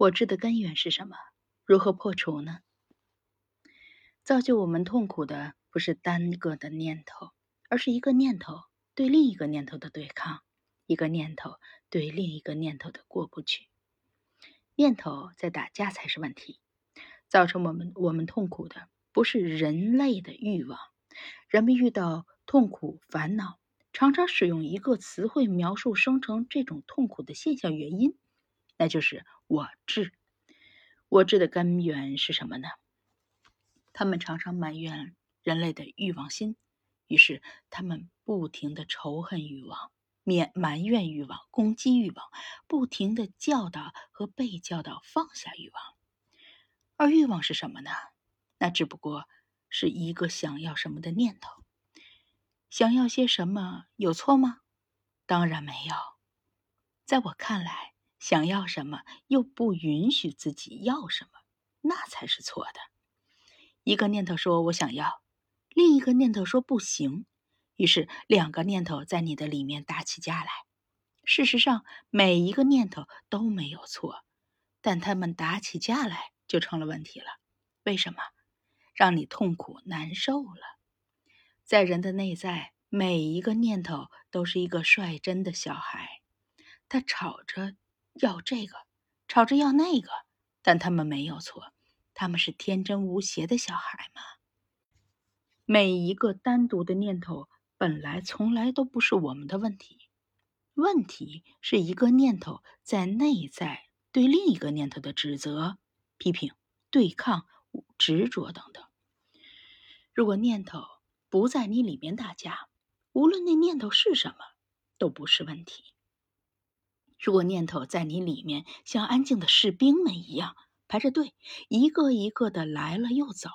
我执的根源是什么？如何破除呢？造就我们痛苦的不是单个的念头，而是一个念头对另一个念头的对抗，一个念头对另一个念头的过不去。念头在打架才是问题。造成我们我们痛苦的不是人类的欲望。人们遇到痛苦、烦恼，常常使用一个词汇描述生成这种痛苦的现象原因，那就是我执。我执的根源是什么呢？他们常常埋怨人类的欲望心，于是他们不停的仇恨欲望、面埋怨欲望、攻击欲望，不停的教导和被教导放下欲望。而欲望是什么呢？那只不过是一个想要什么的念头。想要些什么有错吗？当然没有。在我看来，想要什么又不允许自己要什么，那才是错的。一个念头说我想要，另一个念头说不行，于是两个念头在你的里面打起架来。事实上，每一个念头都没有错，但他们打起架来就成了问题了。为什么？让你痛苦难受了。在人的内在，每一个念头都是一个率真的小孩，他吵着要这个，吵着要那个，但他们没有错。他们是天真无邪的小孩吗？每一个单独的念头本来从来都不是我们的问题，问题是一个念头在内在对另一个念头的指责、批评、对抗、执着等等。如果念头不在你里面打架，无论那念头是什么，都不是问题。如果念头在你里面，像安静的士兵们一样。排着队，一个一个的来了又走。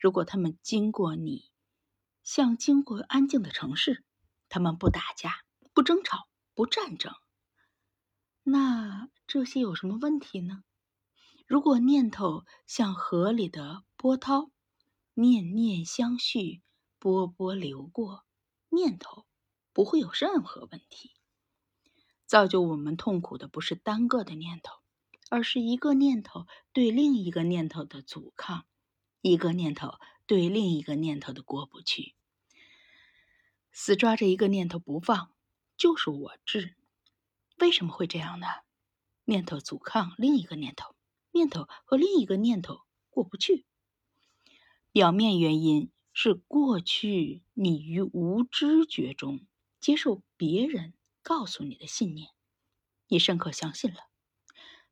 如果他们经过你，像经过安静的城市，他们不打架、不争吵、不战争，那这些有什么问题呢？如果念头像河里的波涛，念念相续，波波流过，念头不会有任何问题。造就我们痛苦的不是单个的念头。而是一个念头对另一个念头的阻抗，一个念头对另一个念头的过不去，死抓着一个念头不放，就是我执。为什么会这样呢？念头阻抗另一个念头，念头和另一个念头过不去。表面原因是过去你于无知觉中接受别人告诉你的信念，你深刻相信了。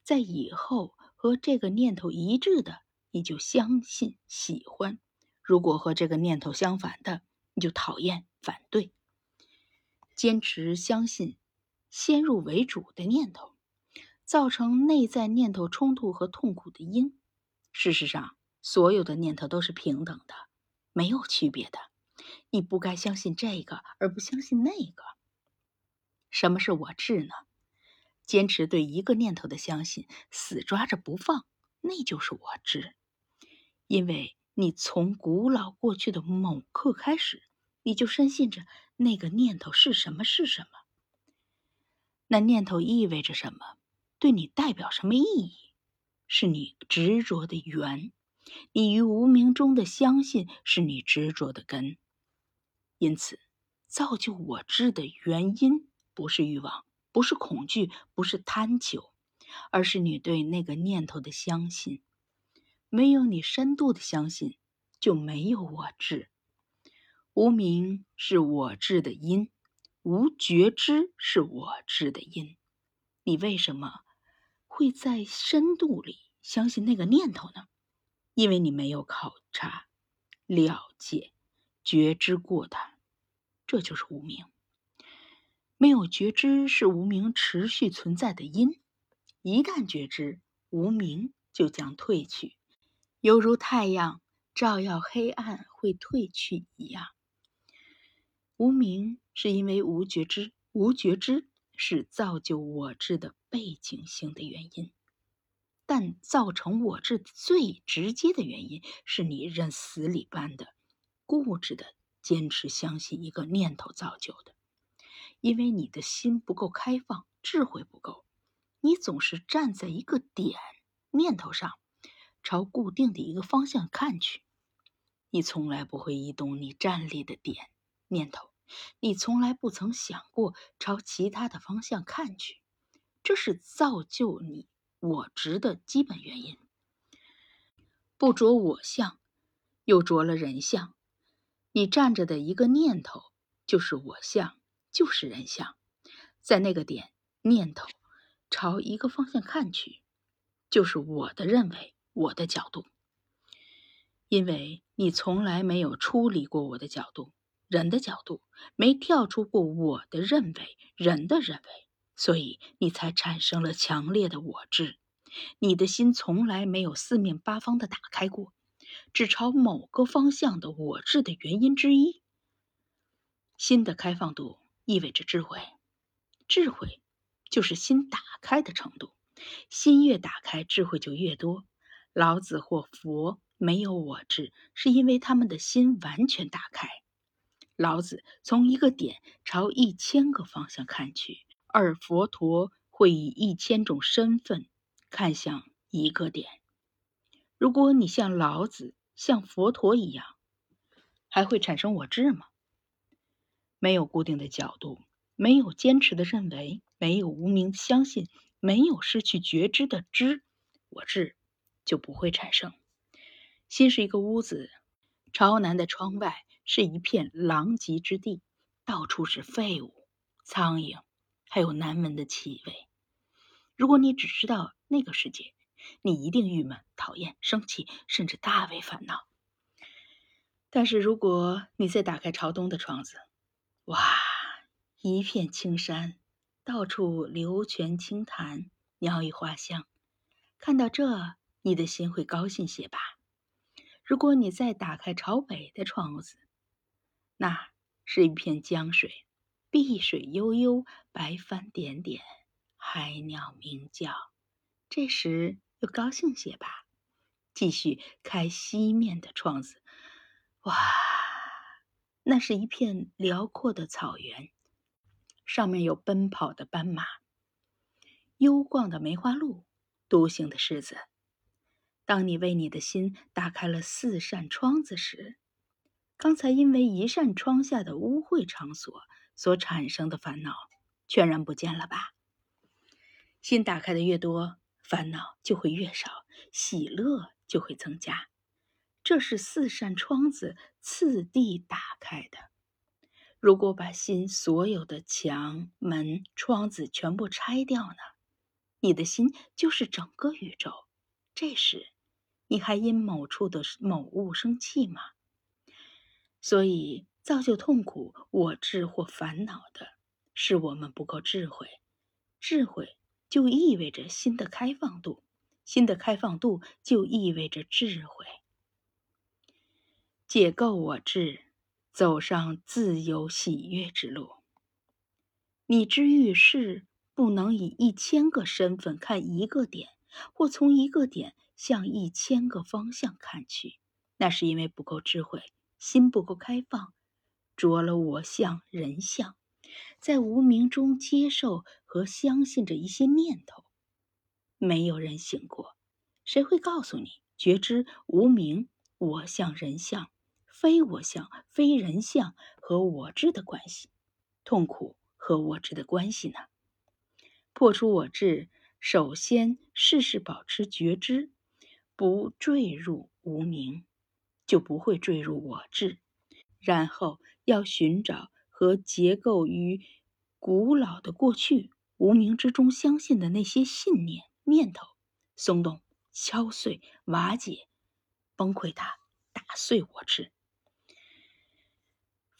在以后和这个念头一致的，你就相信喜欢；如果和这个念头相反的，你就讨厌反对。坚持相信先入为主的念头，造成内在念头冲突和痛苦的因。事实上，所有的念头都是平等的，没有区别的。你不该相信这个而不相信那个。什么是我智呢？坚持对一个念头的相信，死抓着不放，那就是我执。因为你从古老过去的某刻开始，你就深信着那个念头是什么是什么。那念头意味着什么？对你代表什么意义？是你执着的缘。你于无名中的相信，是你执着的根。因此，造就我知的原因，不是欲望。不是恐惧，不是贪求，而是你对那个念头的相信。没有你深度的相信，就没有我智。无名是我智的因，无觉知是我智的因。你为什么会在深度里相信那个念头呢？因为你没有考察、了解、觉知过它，这就是无名。没有觉知是无名持续存在的因，一旦觉知，无名就将退去，犹如太阳照耀黑暗会退去一样。无名是因为无觉知，无觉知是造就我智的背景性的原因，但造成我智最直接的原因是你认死理般的固执的坚持相信一个念头造就的。因为你的心不够开放，智慧不够，你总是站在一个点念头上，朝固定的一个方向看去，你从来不会移动你站立的点念头，你从来不曾想过朝其他的方向看去，这是造就你我执的基本原因。不着我相，又着了人相，你站着的一个念头就是我相，就是人像，在那个点念头。朝一个方向看去，就是我的认为，我的角度。因为你从来没有处理过我的角度，人的角度，没跳出过我的认为，人的认为，所以你才产生了强烈的我执。你的心从来没有四面八方的打开过，只朝某个方向的我执的原因之一。心的开放度意味着智慧，智慧。就是心打开的程度，心越打开，智慧就越多。老子或佛没有我智，是因为他们的心完全打开。老子从一个点朝一千个方向看去，而佛陀会以一千种身份看向一个点。如果你像老子、像佛陀一样，还会产生我智吗？没有固定的角度。没有坚持的认为，没有无名相信，没有失去觉知的知，我智就不会产生。心是一个屋子，朝南的窗外是一片狼藉之地，到处是废物、苍蝇，还有难闻的气味。如果你只知道那个世界，你一定郁闷、讨厌、生气，甚至大为烦恼。但是如果你再打开朝东的窗子，哇！一片青山，到处流泉清潭，鸟语花香。看到这，你的心会高兴些吧？如果你再打开朝北的窗子，那是一片江水，碧水悠悠，白帆点点，海鸟鸣叫。这时又高兴些吧？继续开西面的窗子，哇，那是一片辽阔的草原。上面有奔跑的斑马，幽逛的梅花鹿，独行的狮子。当你为你的心打开了四扇窗子时，刚才因为一扇窗下的污秽场所所产生的烦恼，全然不见了吧？心打开的越多，烦恼就会越少，喜乐就会增加。这是四扇窗子次第打开的。如果把心所有的墙、门、窗子全部拆掉呢？你的心就是整个宇宙。这时，你还因某处的某物生气吗？所以，造就痛苦、我智或烦恼的，是我们不够智慧。智慧就意味着心的开放度，心的开放度就意味着智慧。解构我智。走上自由喜悦之路。你之遇事，不能以一千个身份看一个点，或从一个点向一千个方向看去，那是因为不够智慧，心不够开放，着了我相、人相，在无名中接受和相信着一些念头。没有人醒过，谁会告诉你觉知无名、我相、人相？非我相、非人相和我执的关系，痛苦和我执的关系呢？破除我执，首先事事保持觉知，不坠入无名，就不会坠入我执。然后要寻找和结构于古老的过去无名之中相信的那些信念念头，松动、敲碎、瓦解、崩溃它，打碎我执。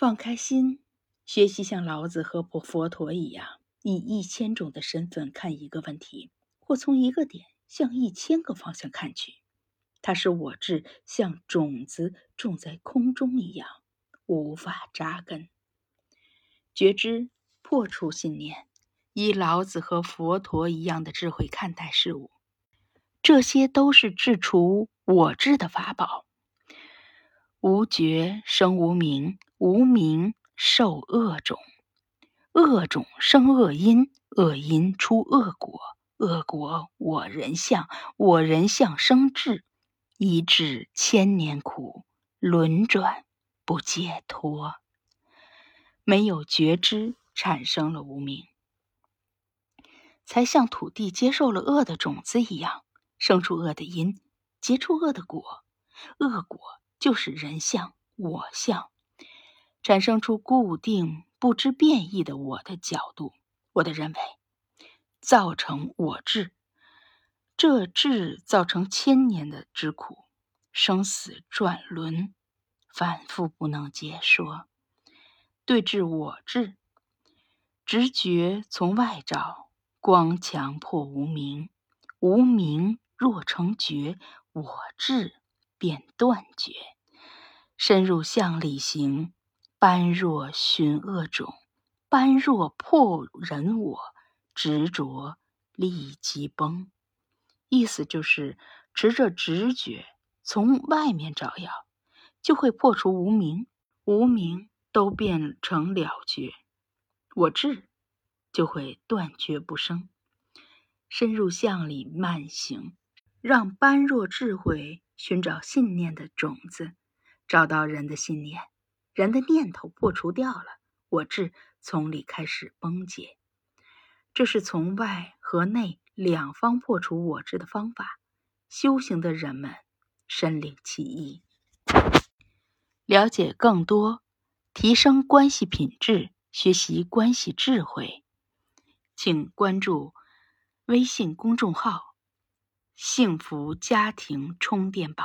放开心，学习像老子和佛佛陀一样，以一千种的身份看一个问题，或从一个点向一千个方向看去。它使我智像种子种在空中一样，无法扎根。觉知破除信念，以老子和佛陀一样的智慧看待事物，这些都是治除我智的法宝。无觉生无明。无名受恶种，恶种生恶因，恶因出恶果，恶果我人相，我人相生智，一智千年苦，轮转不解脱。没有觉知，产生了无名，才像土地接受了恶的种子一样，生出恶的因，结出恶的果。恶果就是人相、我相，产生出固定不知变异的我的角度，我的认为，造成我智。这智造成千年的之苦，生死转轮，反复不能解说。对治我智，直觉从外找，光强破无明，无明若成觉，我智便断绝。深入相里行，般若寻恶种，般若破人我执着，立即崩。意思就是，持着直觉从外面照耀，就会破除无明，无明。都变成了觉，我智就会断绝不生，深入相里慢行，让般若智慧寻找信念的种子，找到人的信念，人的念头破除掉了，我智从里开始崩解。这是从外和内两方破除我智的方法。修行的人们深领其意，了解更多。提升关系品质，学习关系智慧，请关注微信公众号“幸福家庭充电宝”。